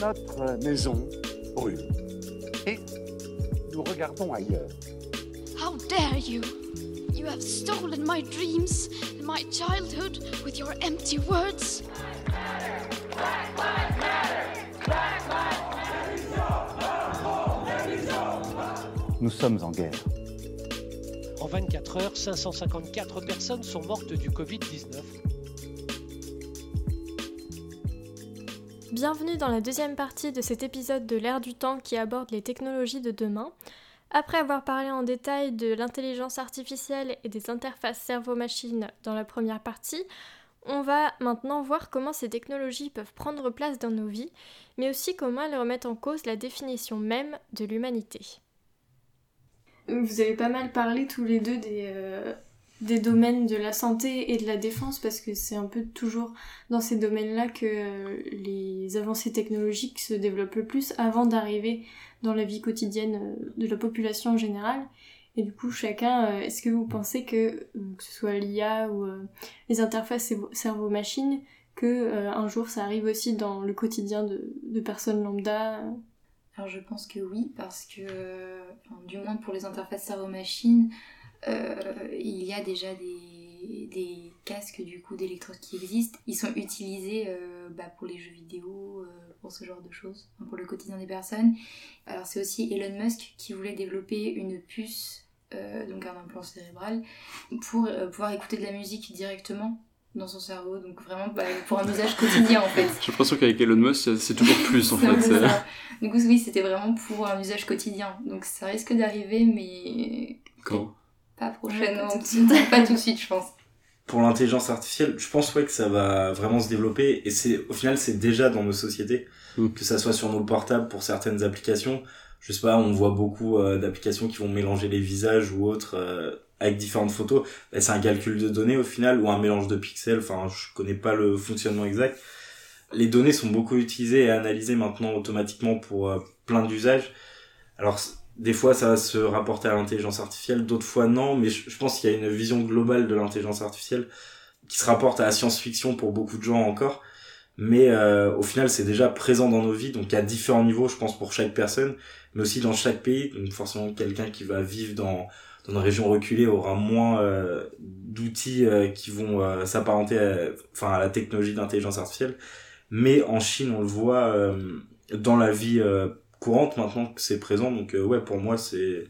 Notre maison brûle. Et nous regardons ailleurs. How dare you! You have stolen my dreams and my childhood with your empty words. Nous sommes en guerre. En 24 heures, 554 personnes sont mortes du Covid-19. Bienvenue dans la deuxième partie de cet épisode de l'ère du temps qui aborde les technologies de demain. Après avoir parlé en détail de l'intelligence artificielle et des interfaces cerveau-machine dans la première partie, on va maintenant voir comment ces technologies peuvent prendre place dans nos vies, mais aussi comment elles remettent en cause la définition même de l'humanité. Vous avez pas mal parlé tous les deux des, euh, des domaines de la santé et de la défense parce que c'est un peu toujours dans ces domaines-là que euh, les avancées technologiques se développent le plus avant d'arriver dans la vie quotidienne euh, de la population en général. Et du coup, chacun, euh, est-ce que vous pensez que, que ce soit l'IA ou les interfaces cerveau-machine, que un jour ça arrive aussi dans le quotidien de, de personnes lambda Alors je pense que oui, parce que, du moins pour les interfaces cerveau-machine, il y a déjà des, des casques du coup d'électrode qui existent. Ils sont utilisés euh, bah, pour les jeux vidéo, euh, pour ce genre de choses, pour le quotidien des personnes. Alors c'est aussi Elon Musk qui voulait développer une puce, donc un implant cérébral, pour pouvoir écouter de la musique directement dans son cerveau, donc vraiment bah, pour un usage quotidien en fait. J'ai l'impression qu'avec Elon Musk, c'est toujours plus en fait. Du coup, oui, c'était vraiment pour un usage quotidien. Donc ça risque d'arriver, mais. Quand? Pas prochainement, pas tout de suite, je pense. Pour l'intelligence artificielle, je pense ouais que ça va vraiment se développer et c'est au final c'est déjà dans nos sociétés, Mm. que ça soit sur nos portables pour certaines applications. Je sais pas, on voit beaucoup euh, d'applications qui vont mélanger les visages ou autres euh, avec différentes photos. Bah, c'est un calcul de données au final ou un mélange de pixels. Enfin, je connais pas le fonctionnement exact. Les données sont beaucoup utilisées et analysées maintenant automatiquement pour euh, plein d'usages. Alors des fois ça va se rapporter à l'intelligence artificielle, d'autres fois non, mais je, pense qu'il y a une vision globale de l'intelligence artificielle qui se rapporte à la science-fiction pour beaucoup de gens encore. Mais euh, au final, c'est déjà présent dans nos vies, donc à différents niveaux, je pense, pour chaque personne, mais aussi dans chaque pays. Donc forcément, quelqu'un qui va vivre dans, dans une région reculée aura moins euh, d'outils euh, qui vont s'apparenter à, enfin, à la technologie d'intelligence artificielle. Mais en Chine, on le voit dans la vie courante maintenant que c'est présent. Donc euh, ouais, pour moi, c'est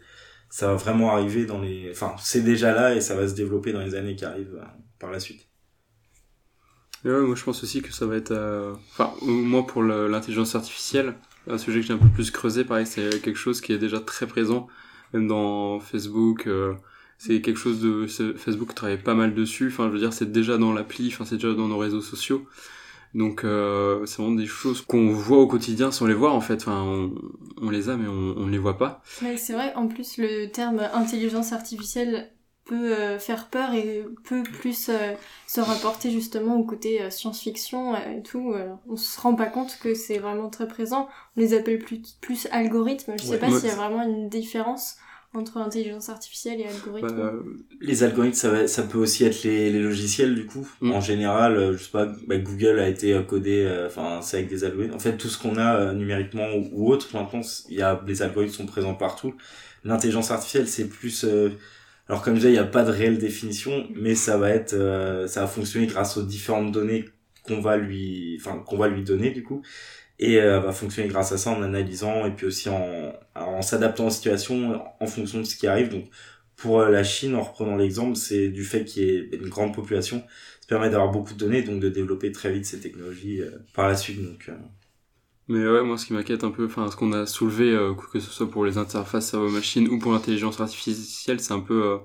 ça va vraiment arriver dans les... Enfin, c'est déjà là et ça va se développer dans les années qui arrivent euh, par la suite. Ouais, moi je pense aussi que ça va être, euh, enfin, au moins pour l'intelligence artificielle, un sujet que j'ai un peu plus creusé, pareil, c'est quelque chose qui est déjà très présent, même dans Facebook. euh, c'est quelque chose de Facebook travaille pas mal dessus. Enfin, je veux dire, c'est déjà dans l'appli, enfin, c'est déjà dans nos réseaux sociaux. Donc, euh, c'est vraiment des choses qu'on voit au quotidien sans les voir en fait. Enfin, on, on les a, mais on, ne les voit pas. Ouais, c'est vrai, en plus le terme intelligence artificielle peut euh, faire peur et peut plus euh, se rapporter justement au côté euh, science-fiction euh, et tout. euh, on se rend pas compte que c'est vraiment très présent. On les appelle plus, plus algorithmes. Je sais Ouais. pas s'il y a vraiment une différence entre intelligence artificielle et algorithme. Bah, euh, Les algorithmes, ça, va, ça peut aussi être les, les logiciels du coup. Mm. En général, euh, je sais pas, bah, Google a été euh, codé, euh, enfin c'est avec des algorithmes. En fait, tout ce qu'on a euh, numériquement ou, ou autre, maintenant, il y a les algorithmes sont présents partout. L'intelligence artificielle, c'est plus, euh, alors comme je disais, il n'y a pas de réelle définition, mais ça va être, euh, ça va fonctionner grâce aux différentes données qu'on va lui, enfin qu'on va lui donner du coup, et euh, va fonctionner grâce à ça en analysant et puis aussi en, en s'adaptant aux situations en fonction de ce qui arrive. Donc pour euh, la Chine, en reprenant l'exemple, c'est du fait qu'il y ait une grande population, ça permet d'avoir beaucoup de données, donc de développer très vite ces technologies euh, par la suite. Donc, euh, Mais ouais, moi, ce qui m'inquiète un peu, enfin, ce qu'on a soulevé, euh, que ce soit pour les interfaces cerveau-machine ou pour l'intelligence artificielle, c'est un peu euh,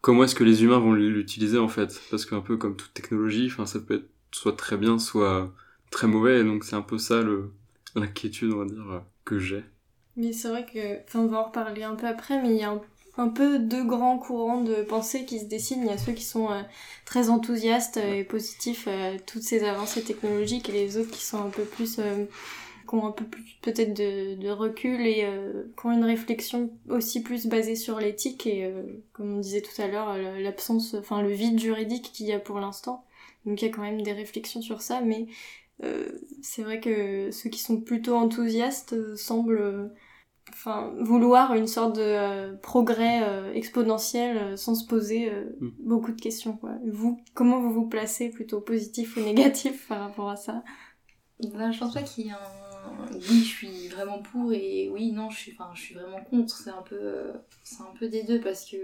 comment est-ce que les humains vont l'utiliser en fait, parce qu'un peu comme toute technologie, enfin, ça peut être soit très bien, soit très mauvais, et donc c'est un peu ça l'inquiétude, on va dire, euh, que j'ai. Mais c'est vrai que, enfin, on va en reparler un peu après, mais il y a un, peu deux grands courants de pensée qui se dessinent. Il y a ceux qui sont euh, très enthousiastes euh, et positifs à toutes ces avancées technologiques et les autres qui sont un peu plus, euh, qui ont un peu plus peut-être de, recul et euh, qui ont une réflexion aussi plus basée sur l'éthique et, euh, comme on disait tout à l'heure, euh, l'absence, enfin, le vide juridique qu'il y a pour l'instant. Donc il y a quand même des réflexions sur ça, mais c'est vrai que ceux qui sont plutôt enthousiastes semblent enfin, vouloir une sorte de progrès exponentiel sans se poser Mm. beaucoup de questions. Quoi. Vous, comment vous vous placez, plutôt positif ou négatif par rapport à ça? Ben, je pense pas qu'il y ait un oui, je suis vraiment pour et oui, non, je suis, enfin, je suis vraiment contre. C'est un peu, euh, c'est un peu des deux parce que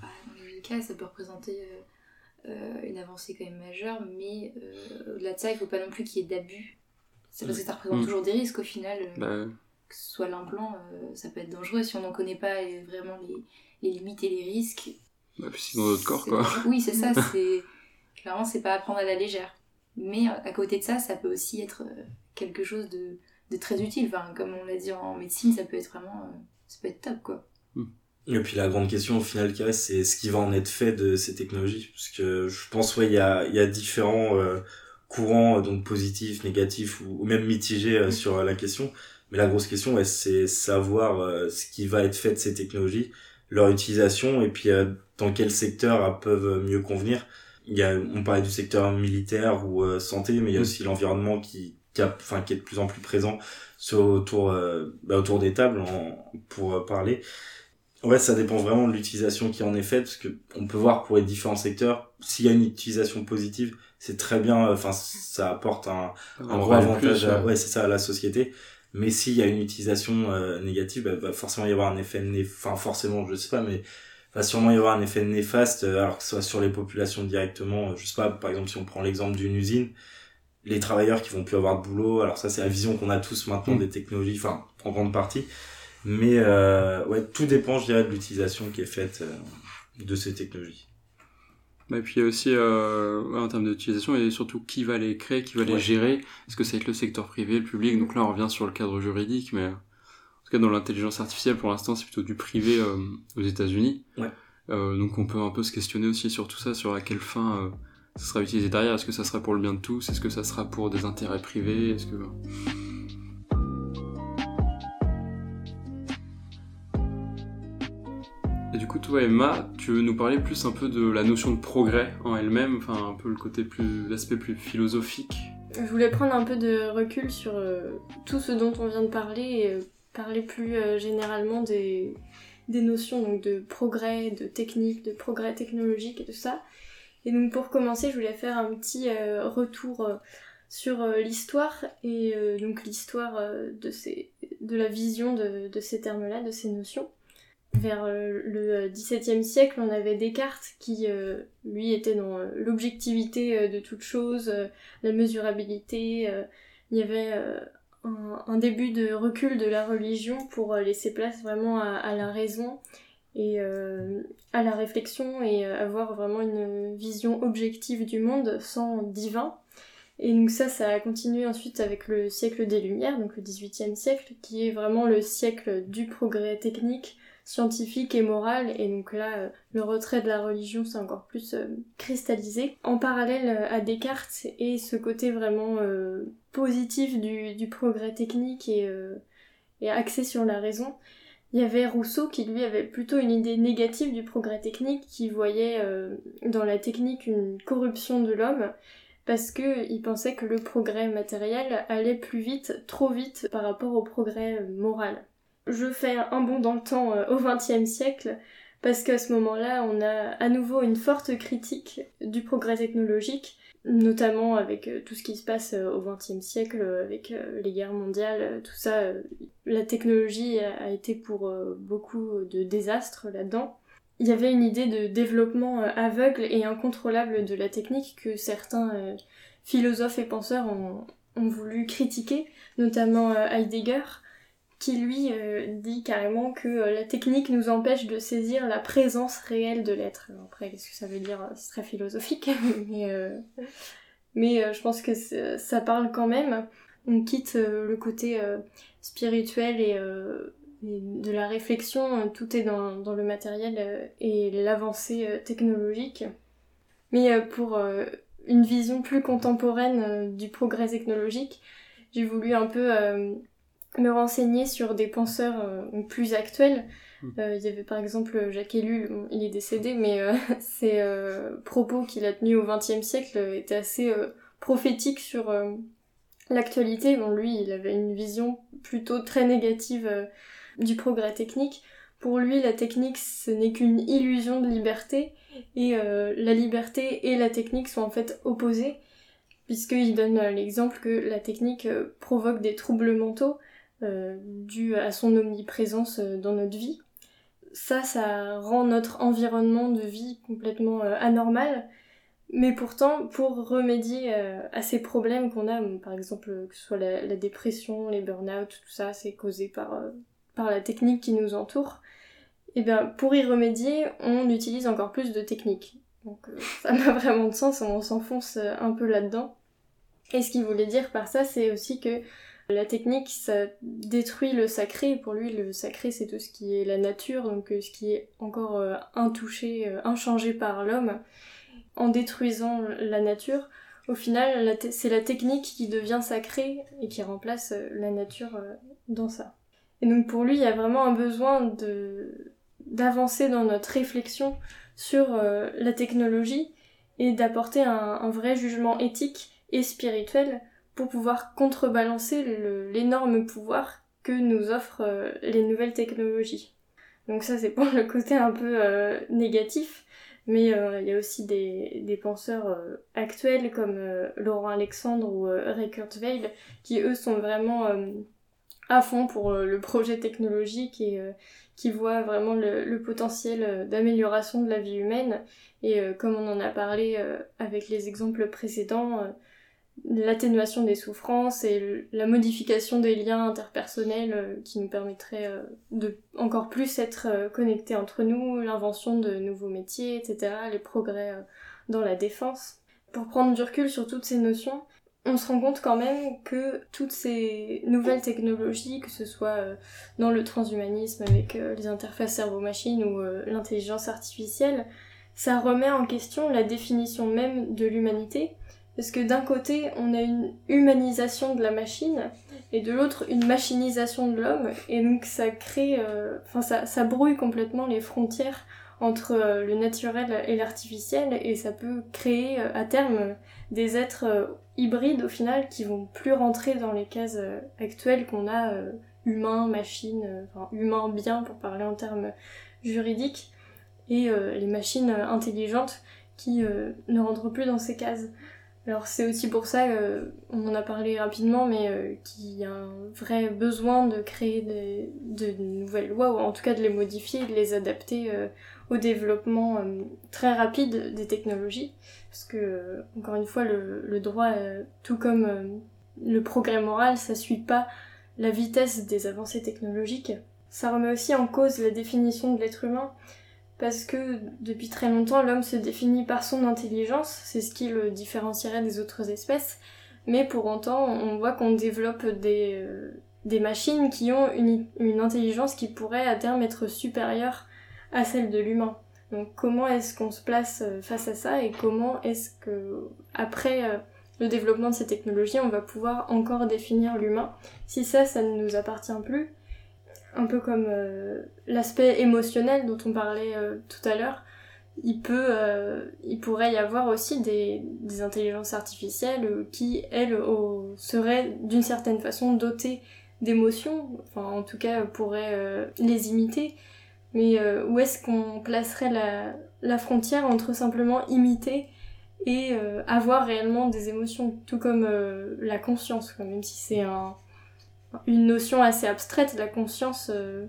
bah, dans les deux cas, ça peut représenter euh, euh, une avancée quand même majeure, mais euh, au-delà de ça, il faut pas non plus qu'il y ait d'abus. C'est parce que ça représente Mm. toujours des risques au final. euh, Bah, que ce soit l'implant, euh, ça peut être dangereux si on n'en connaît pas euh, vraiment les, les limites et les risques. bah, puis c'est dans notre corps, quoi. Oui, c'est ça, c'est. Clairement, c'est pas à prendre à la légère. Mais euh, à côté de ça, ça peut aussi être euh, quelque chose de, de très utile. Enfin, comme on l'a dit en médecine, ça peut être vraiment. euh, ça peut être top, quoi. Et puis la grande question au final qui reste, c'est ce qui va en être fait de ces technologies. Parce que je pense, ouais, il y a, il y a différents euh, courants, euh, donc positifs, négatifs ou, ou même mitigés euh, sur euh, la question. Mais la grosse question, ouais, c'est savoir euh, ce qui va être fait de ces technologies, leur utilisation et puis euh, dans quel secteur elles peuvent mieux convenir. Il y a, on parlait du secteur militaire ou euh, santé, mais il y a Mm. aussi l'environnement qui, qui, a, enfin, qui est de plus en plus présent sur, autour, euh, bah, autour des tables en, pour euh, parler. Ouais, ça dépend vraiment de l'utilisation qui en est faite, parce que on peut voir pour les différents secteurs, s'il y a une utilisation positive, c'est très bien, euh, enfin, ça apporte un, gros avantage plus, à, ouais. c'est ça, à la société. Mais s'il y a une utilisation euh, négative, bah, va forcément y avoir un effet enfin, forcément, je sais pas, mais va sûrement y avoir un effet néfaste, euh, alors que ce soit sur les populations directement, je sais pas, par exemple, si on prend l'exemple d'une usine, les travailleurs qui vont plus avoir de boulot, alors ça, c'est la vision qu'on a tous maintenant Mm. des technologies, enfin, en grande partie. Mais, euh, ouais, tout dépend, je dirais, de l'utilisation qui est faite euh, de ces technologies. Bah, et puis aussi, euh, en termes d'utilisation, et surtout qui va les créer, qui va les Ouais. gérer. Est-ce que ça va être le secteur privé, le public? Donc là, on revient sur le cadre juridique, mais en tout cas, dans l'intelligence artificielle, pour l'instant, c'est plutôt du privé euh, aux États-Unis. Ouais. Euh, donc on peut un peu se questionner aussi sur tout ça, sur à quelle fin euh, ça sera utilisé derrière. Est-ce que ça sera pour le bien de tous? Est-ce que ça sera pour des intérêts privés? Est-ce que coup, toi, Emma, tu veux nous parler plus un peu de la notion de progrès en elle-même, enfin un peu le côté plus, l'aspect plus philosophique? Je voulais prendre un peu de recul sur euh, tout ce dont on vient de parler et euh, parler plus euh, généralement des, des notions donc, de progrès, de technique, de progrès technologique et tout ça. Et donc pour commencer, je voulais faire un petit retour sur l'histoire et donc l'histoire de, ces, de la vision de, de ces termes-là, de ces notions. Vers euh, le XVIIe siècle, on avait Descartes qui, euh, lui, était dans euh, l'objectivité euh, de toute chose, euh, la mesurabilité. euh, il y avait euh, un, début de recul de la religion pour euh, laisser place vraiment à, à la raison et euh, à la réflexion et euh, avoir vraiment une vision objective du monde sans divin. Et donc ça, ça a continué ensuite avec le siècle des Lumières, donc le XVIIIe siècle, qui est vraiment le siècle du progrès technique, scientifique et moral. Et donc là, euh, le retrait de la religion s'est encore plus euh, cristallisé. En parallèle euh, à Descartes et ce côté vraiment positif du, progrès technique et, axé sur la raison, il y avait Rousseau qui lui avait plutôt une idée négative du progrès technique, qui voyait dans la technique une corruption de l'homme, parce que il pensait que le progrès matériel allait plus vite, trop vite par rapport au progrès moral. Je fais un bond dans le temps euh, au XXe siècle, parce qu'à ce moment-là, on a à nouveau une forte critique du progrès technologique, notamment avec euh, tout ce qui se passe euh, au XXe siècle, avec les guerres mondiales, tout ça. la technologie a, été pour beaucoup de désastres là-dedans. Il y avait une idée de développement aveugle et incontrôlable de la technique que certains philosophes et penseurs ont, voulu critiquer, notamment Heidegger, qui lui euh, dit carrément que euh, la technique nous empêche de saisir la présence réelle de l'être. Après, qu'est-ce que ça veut dire? C'est très philosophique, mais, euh, mais je pense que ça parle quand même. On quitte le côté spirituel et, et de la réflexion, tout est dans, dans le matériel et l'avancée technologique. Mais pour une vision plus contemporaine du progrès technologique, j'ai voulu un peu me renseigner sur des penseurs euh, plus actuels. Mm. Euh, il y avait par exemple Jacques Ellul, il est décédé, mais euh, ses propos qu'il a tenus au XXe siècle étaient assez prophétiques sur, l'actualité, bon lui il avait une vision plutôt très négative du progrès technique. Pour lui la technique ce n'est qu'une illusion de liberté et la liberté et la technique sont en fait opposées puisqu'il donne l'exemple que la technique provoque des troubles mentaux dus à son omniprésence dans notre vie. Ça, ça rend notre environnement de vie complètement anormal mais pourtant, pour remédier euh, à ces problèmes qu'on a, par exemple que ce soit la, dépression, les burn-out, tout ça, c'est causé par, euh, par la technique qui nous entoure, et eh bien pour y remédier, on utilise encore plus de techniques. Donc euh, ça n'a vraiment de sens, on s'enfonce un peu là-dedans. Et ce qu'il voulait dire par ça, c'est aussi que la technique, ça détruit le sacré. Pour lui, le sacré, c'est tout ce qui est la nature, donc ce qui est encore intouché, inchangé par l'homme en détruisant la nature, au final, c'est la technique qui devient sacrée et qui remplace euh, la nature euh, dans ça. Et donc pour lui, il y a vraiment un besoin d'avancer dans notre réflexion sur euh, la technologie et d'apporter un, vrai jugement éthique et spirituel pour pouvoir contrebalancer l'énorme pouvoir que nous offrent les nouvelles technologies. Donc ça c'est pour le côté un peu négatif, mais euh, il y a aussi des, penseurs euh, actuels comme euh, Laurent Alexandre ou Ray Kurzweil qui eux sont vraiment à fond pour le projet technologique et qui voient vraiment le potentiel d'amélioration de la vie humaine. Et comme on en a parlé avec les exemples précédents, l'atténuation des souffrances et la modification des liens interpersonnels euh, qui nous permettraient euh, de encore plus être euh, connectés entre nous, l'invention de nouveaux métiers, etc., les progrès dans la défense. Pour prendre du recul sur toutes ces notions, on se rend compte quand même que toutes ces nouvelles technologies, que ce soit dans le transhumanisme avec les interfaces cerveau-machine ou l'intelligence artificielle, ça remet en question la définition même de l'humanité parce que d'un côté, on a une humanisation de la machine, et de l'autre, une machinisation de l'homme, et donc ça crée, euh, enfin ça, brouille complètement les frontières entre euh, le naturel et l'artificiel, et ça peut créer euh, à terme des êtres hybrides au final qui vont plus rentrer dans les cases actuelles qu'on a humain, machine, enfin humain bien pour parler en termes juridiques, et les machines intelligentes qui ne rentrent plus dans ces cases. Alors c'est aussi pour ça, euh, on en a parlé rapidement, mais euh, qu'il y a un vrai besoin de créer de nouvelles lois, ou en tout cas de les modifier, de les adapter euh, au développement très rapide des technologies. Parce que, encore une fois, le, le droit, tout comme le progrès moral, ça suit pas la vitesse des avancées technologiques. Ça remet aussi en cause la définition de l'être humain, parce que depuis très longtemps l'homme se définit par son intelligence, c'est ce qui le différencierait des autres espèces, mais pour autant on voit qu'on développe des, euh, machines qui ont une, une, intelligence qui pourrait à terme être supérieure à celle de l'humain. Donc comment est-ce qu'on se place euh, face à ça et comment est-ce que après euh, le développement de ces technologies on va pouvoir encore définir l'humain? Si ça ça ne nous appartient plus un peu comme euh, l'aspect émotionnel dont on parlait euh, tout à l'heure, euh, il pourrait y avoir aussi des, intelligences artificielles qui, elles, seraient d'une certaine façon dotées d'émotions, enfin en tout cas pourraient les imiter, mais où est-ce qu'on placerait la, la, frontière entre simplement imiter et avoir réellement des émotions, tout comme la conscience, même si c'est un, une notion assez abstraite, la conscience, euh,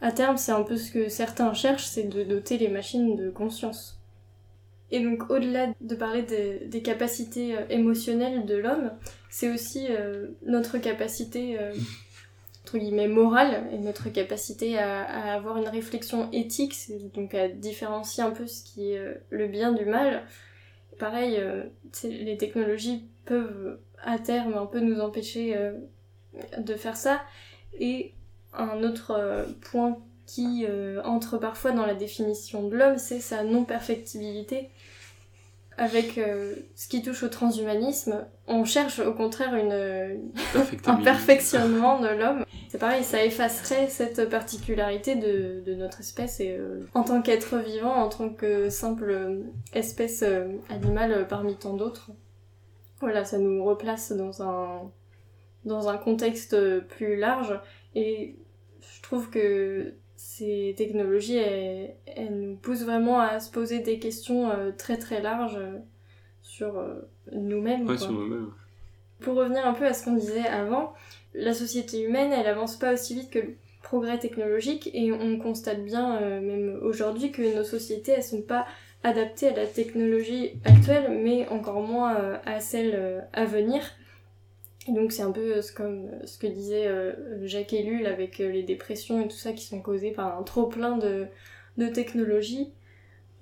à terme, c'est un peu ce que certains cherchent, c'est de doter les machines de conscience. Et donc, au-delà de parler des, capacités euh, émotionnelles de l'homme, c'est aussi euh, notre capacité, entre guillemets, morale, et notre capacité à, à avoir une réflexion éthique, donc à différencier un peu ce qui est le bien du mal. Pareil, les technologies peuvent à terme un peu nous empêcher de faire ça. Et un autre euh, point qui euh, entre parfois dans la définition de l'homme, c'est sa non-perfectibilité. Avec euh, ce qui touche au transhumanisme, on cherche au contraire une, un perfectionnement de l'homme. C'est pareil, ça effacerait cette particularité de, de notre espèce et en tant qu'être vivant, en tant que simple espèce animale parmi tant d'autres. Voilà, ça nous replace dans un dans un contexte plus large. Et je trouve que ces technologies, elles, nous poussent vraiment à se poser des questions très très larges sur nous-mêmes. Ouais, sur nous-mêmes. Pour revenir un peu à ce qu'on disait avant, la société humaine, elle avance pas aussi vite que le progrès technologique et on constate bien, euh, même aujourd'hui, que nos sociétés, elles sont pas adaptées à la technologie actuelle, mais encore moins euh, à celle euh, à venir. Donc c'est un peu comme ce que disait Jacques Ellul avec les dépressions et tout ça qui sont causées par un trop plein de, technologies.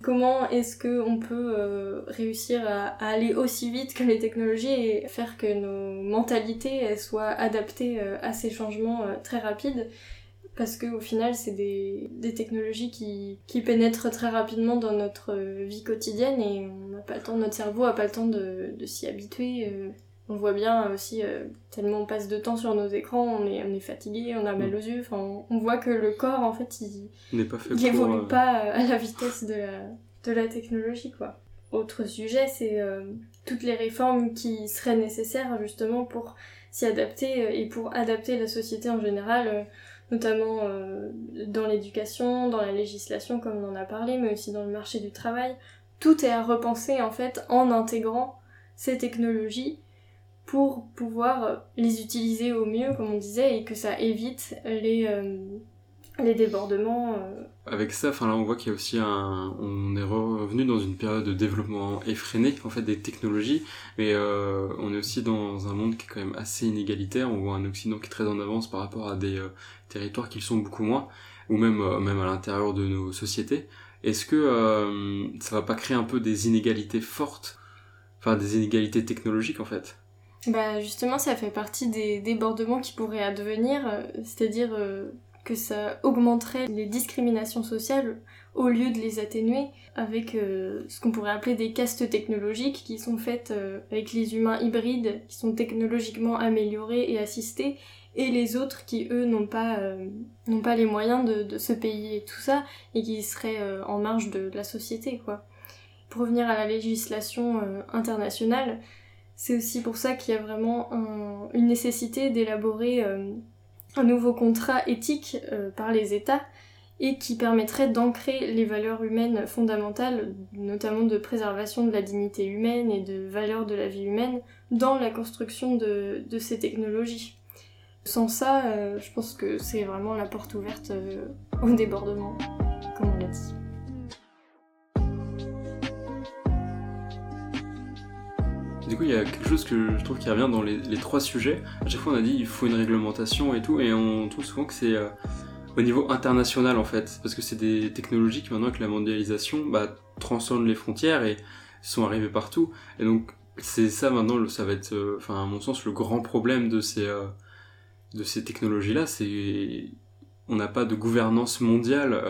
Comment est-ce qu'on peut euh, réussir à, aller aussi vite que les technologies et faire que nos mentalités soient adaptées euh, à ces changements euh, très rapides? Parce qu'au final, c'est des, technologies qui, pénètrent très rapidement dans notre vie quotidienne et on n'a pas le temps, notre cerveau n'a pas le temps de, s'y habituer. On voit bien aussi, tellement on passe de temps sur nos écrans, on est, on est fatigué, on a mal mm. aux yeux, enfin, on voit que le corps, en fait, il n'évolue euh, pas à la vitesse de la, de la technologie, quoi. Autre sujet, c'est euh, toutes les réformes qui seraient nécessaires, justement, pour s'y adapter euh, et pour adapter la société en général, notamment dans l'éducation, dans la législation, comme on en a parlé, mais aussi dans le marché du travail. Tout est à repenser, en fait, en intégrant ces technologies pour pouvoir euh, les utiliser au mieux, comme on disait, et que ça évite les, euh, les débordements. Euh. Avec ça, là on voit qu'il y a aussi un, on est revenu dans une période de développement effréné en fait des technologies, mais on est aussi dans un monde qui est quand même assez inégalitaire. On voit un Occident qui est très en avance par rapport à des territoires qui le sont beaucoup moins, ou même même à l'intérieur de nos sociétés. Est-ce que ça va pas créer un peu des inégalités fortes, enfin des inégalités technologiques en fait? Bah justement, ça fait partie des débordements qui pourraient advenir, euh, c'est-à-dire euh, que ça augmenterait les discriminations sociales au lieu de les atténuer avec euh, ce qu'on pourrait appeler des castes technologiques qui sont faites avec les humains hybrides qui sont technologiquement améliorés et assistés et les autres qui eux n'ont pas pas les moyens de, de, se payer tout ça et qui seraient en marge de, de, la société quoi. Pour revenir à la législation internationale, c'est aussi pour ça qu'il y a vraiment une nécessité d'élaborer euh, un nouveau contrat éthique euh, par les États et qui permettrait d'ancrer les valeurs humaines fondamentales, notamment de préservation de la dignité humaine et de valeur de la vie humaine, dans la construction de, ces technologies. Sans ça, euh, je pense que c'est vraiment la porte ouverte au débordement, comme on l'a dit. Du coup, il y a quelque chose que je trouve qui revient dans les, trois sujets. À chaque fois, on a dit il faut une réglementation et tout, et on trouve souvent que c'est euh, au niveau international en fait, parce que c'est des technologies qui maintenant avec la mondialisation bah, transcendent les frontières et sont arrivées partout. Et donc, c'est ça maintenant, ça va être, euh, enfin, à mon sens, le grand problème de ces, euh, ces technologies-là, c'est on n'a pas de gouvernance mondiale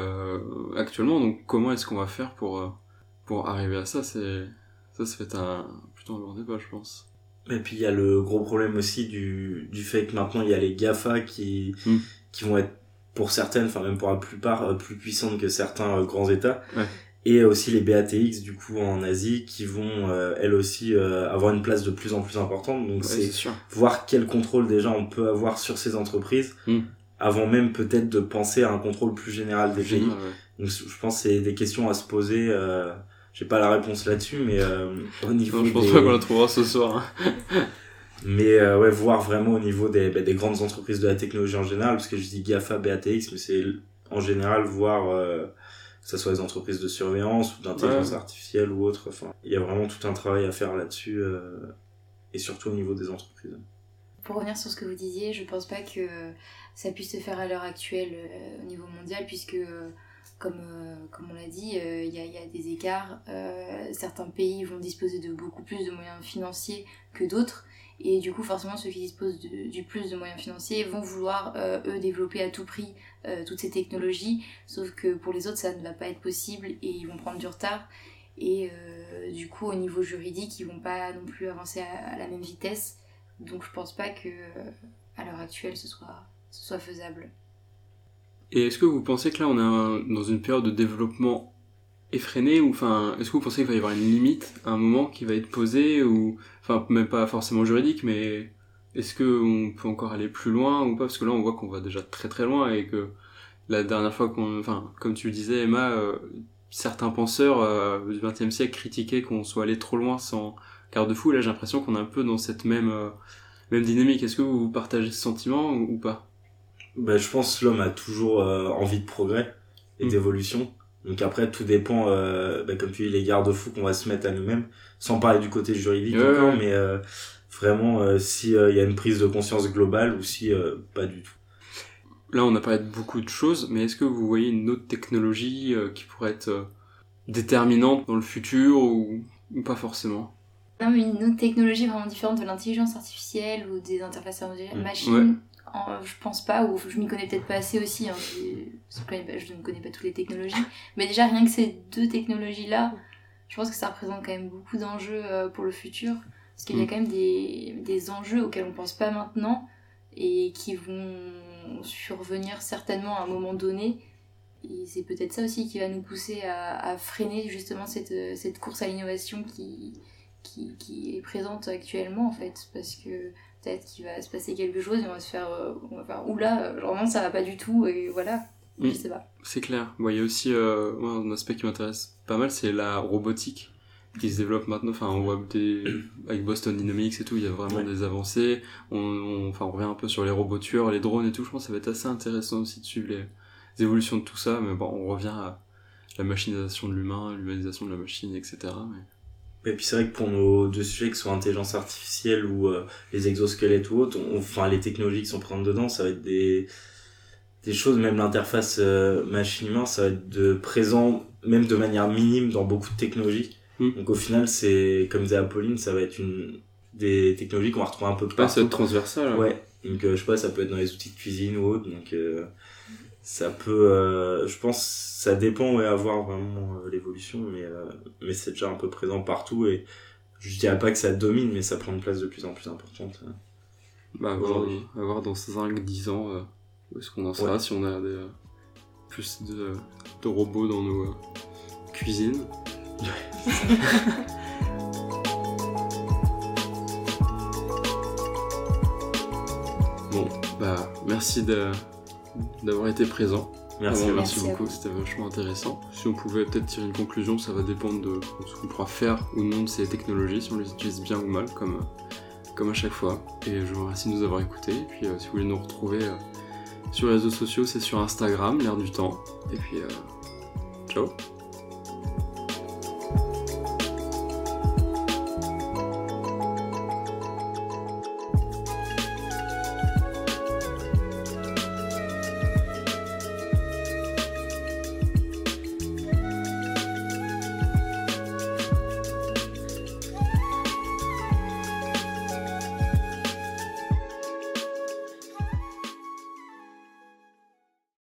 actuellement, donc comment est-ce qu'on va faire pour, pour arriver à ça? C'est ça, ça un je pense. Et puis il y a le gros problème aussi du, du fait que maintenant il y a les GAFA qui, hmm. qui vont être pour certaines, enfin même pour la plupart, euh, plus puissantes que certains euh, grands États. Ouais. Et aussi les BATX du coup en Asie qui vont euh, elles aussi avoir une place de plus en plus importante. Donc c'est voir quel contrôle déjà on peut avoir sur ces entreprises hmm. avant même peut-être de penser à un contrôle plus général des pays. Donc je pense que c'est des questions à se poser. Euh, j'ai pas la réponse là-dessus, mais euh, au niveau. je pense pas qu'on la trouvera ce soir. Hein. mais euh, ouais, voir vraiment au niveau des, bah, des grandes entreprises de la technologie en général, parce que je dis GAFA, BATX, mais c'est en général voir euh, que ce soit des entreprises de surveillance ou d'intelligence artificielle ou autre. Enfin, il y a vraiment tout un travail à faire là-dessus, euh, et surtout au niveau des entreprises. Pour revenir sur ce que vous disiez, je pense pas que ça puisse se faire à l'heure actuelle euh, au niveau mondial, puisque comme, euh, comme on l'a dit, euh, il y, a des écarts. Euh, certains pays vont disposer de beaucoup plus de moyens financiers que d'autres. Et du coup, forcément, ceux qui disposent du plus de moyens financiers vont vouloir, eux, développer à tout prix toutes ces technologies. Sauf que pour les autres, ça ne va pas être possible et ils vont prendre du retard. Et du coup, au niveau juridique, ils vont pas non plus avancer à, la même vitesse. Donc, je pense pas que à l'heure actuelle, ce soit, ce soit faisable. Et est-ce que vous pensez que là on est dans une période de développement effréné ou enfin est-ce que vous pensez qu'il va y avoir une limite un moment qui va être posée ou enfin même pas forcément juridique mais est-ce qu'on peut encore aller plus loin ou pas? Parce que là, on voit qu'on va déjà très très loin et que la dernière fois qu'on... Enfin, comme tu le disais, Emma, euh, certains penseurs euh, du XXe siècle critiquaient qu'on soit allé trop loin sans garde-fou. Là, j'ai l'impression qu'on est un peu dans cette même, euh, dynamique. Est-ce que vous partagez ce sentiment ou pas? Bah, Je pense que l'homme a toujours envie de progrès et Mm. d'évolution. Donc après, tout dépend, euh, bah, comme tu dis, les garde-fous qu'on va se mettre à nous-mêmes, sans parler du côté juridique Ouais, encore, ouais. mais euh, vraiment euh, si il y a une prise de conscience globale ou si euh, pas du tout. Là, on a parlé de beaucoup de choses, mais est-ce que vous voyez une autre technologie euh, qui pourrait être euh, déterminante dans le futur ou, ou pas forcément? Non, mais une autre technologie vraiment différente de l'intelligence artificielle ou des interfaces machines, Ouais. Je pense pas, ou je m'y connais peut-être pas assez aussi, hein, je, ne connais pas toutes les technologies, mais déjà rien que ces deux technologies-là, je pense que ça représente quand même beaucoup d'enjeux euh, pour le futur, parce qu'il y a Mm. quand même des, des enjeux auxquels on pense pas maintenant, et qui vont survenir certainement à un moment donné, et c'est peut-être ça aussi qui va nous pousser à, à freiner justement cette, euh, cette course à l'innovation qui, qui, qui est présente actuellement en fait parce que peut-être qu'il va se passer quelque chose et on va se faire euh, on va faire oula vraiment ça va pas du tout et voilà Mm. je sais pas C'est clair. Bon, il y a aussi euh, un aspect qui m'intéresse pas mal, c'est la robotique qui se développe maintenant. Enfin, on voit des avec Boston Dynamics et tout, il y a vraiment Ouais. des avancées. On, on- enfin, on revient un peu sur les robots tueurs, les drones et tout. Je pense que ça va être assez intéressant aussi de suivre les, les évolutions de tout ça. Mais bon, on revient à la machinisation de l'humain, l'humanisation de la machine, etc. Mais... Et puis c'est vrai que pour nos deux sujets, que ce soit intelligence artificielle ou euh, les exosquelettes ou autres, on- enfin les technologies qui sont présentes dedans, ça va être des, des choses, même l'interface euh, machine-humain, ça va être de présent, même de manière minime dans beaucoup de technologies. Mm. Donc au final, c'est, comme disait Apolline, ça va être une des technologies qu'on va retrouver un peu Pas ça partout. être transversal. hein. Ouais, donc euh, je sais pas, ça peut être dans les outils de cuisine ou autre, donc ça peut, euh, je pense, ça dépend ouais, à voir vraiment euh, l'évolution, mais euh, mais c'est déjà un peu présent partout et je dirais pas que ça domine, mais ça prend une place de plus en plus importante. euh. Bah, à voir, Aujourd'hui. à voir dans 5-10 ans euh, où est-ce qu'on en sera, Ouais. si on a des, euh, plus de, de robots dans nos cuisines. bon, bah merci de- d'avoir été présent. Merci. Merci, beaucoup, c'était vachement intéressant. Si on pouvait peut-être tirer une conclusion, ça va dépendre de ce qu'on pourra faire ou non de ces technologies, si on les utilise bien ou mal, comme, comme à chaque fois. Et je vous remercie de nous avoir écoutés. Et puis, euh, si vous voulez nous retrouver euh, sur les réseaux sociaux, c'est sur Instagram, l'air du temps. Et puis, euh, ciao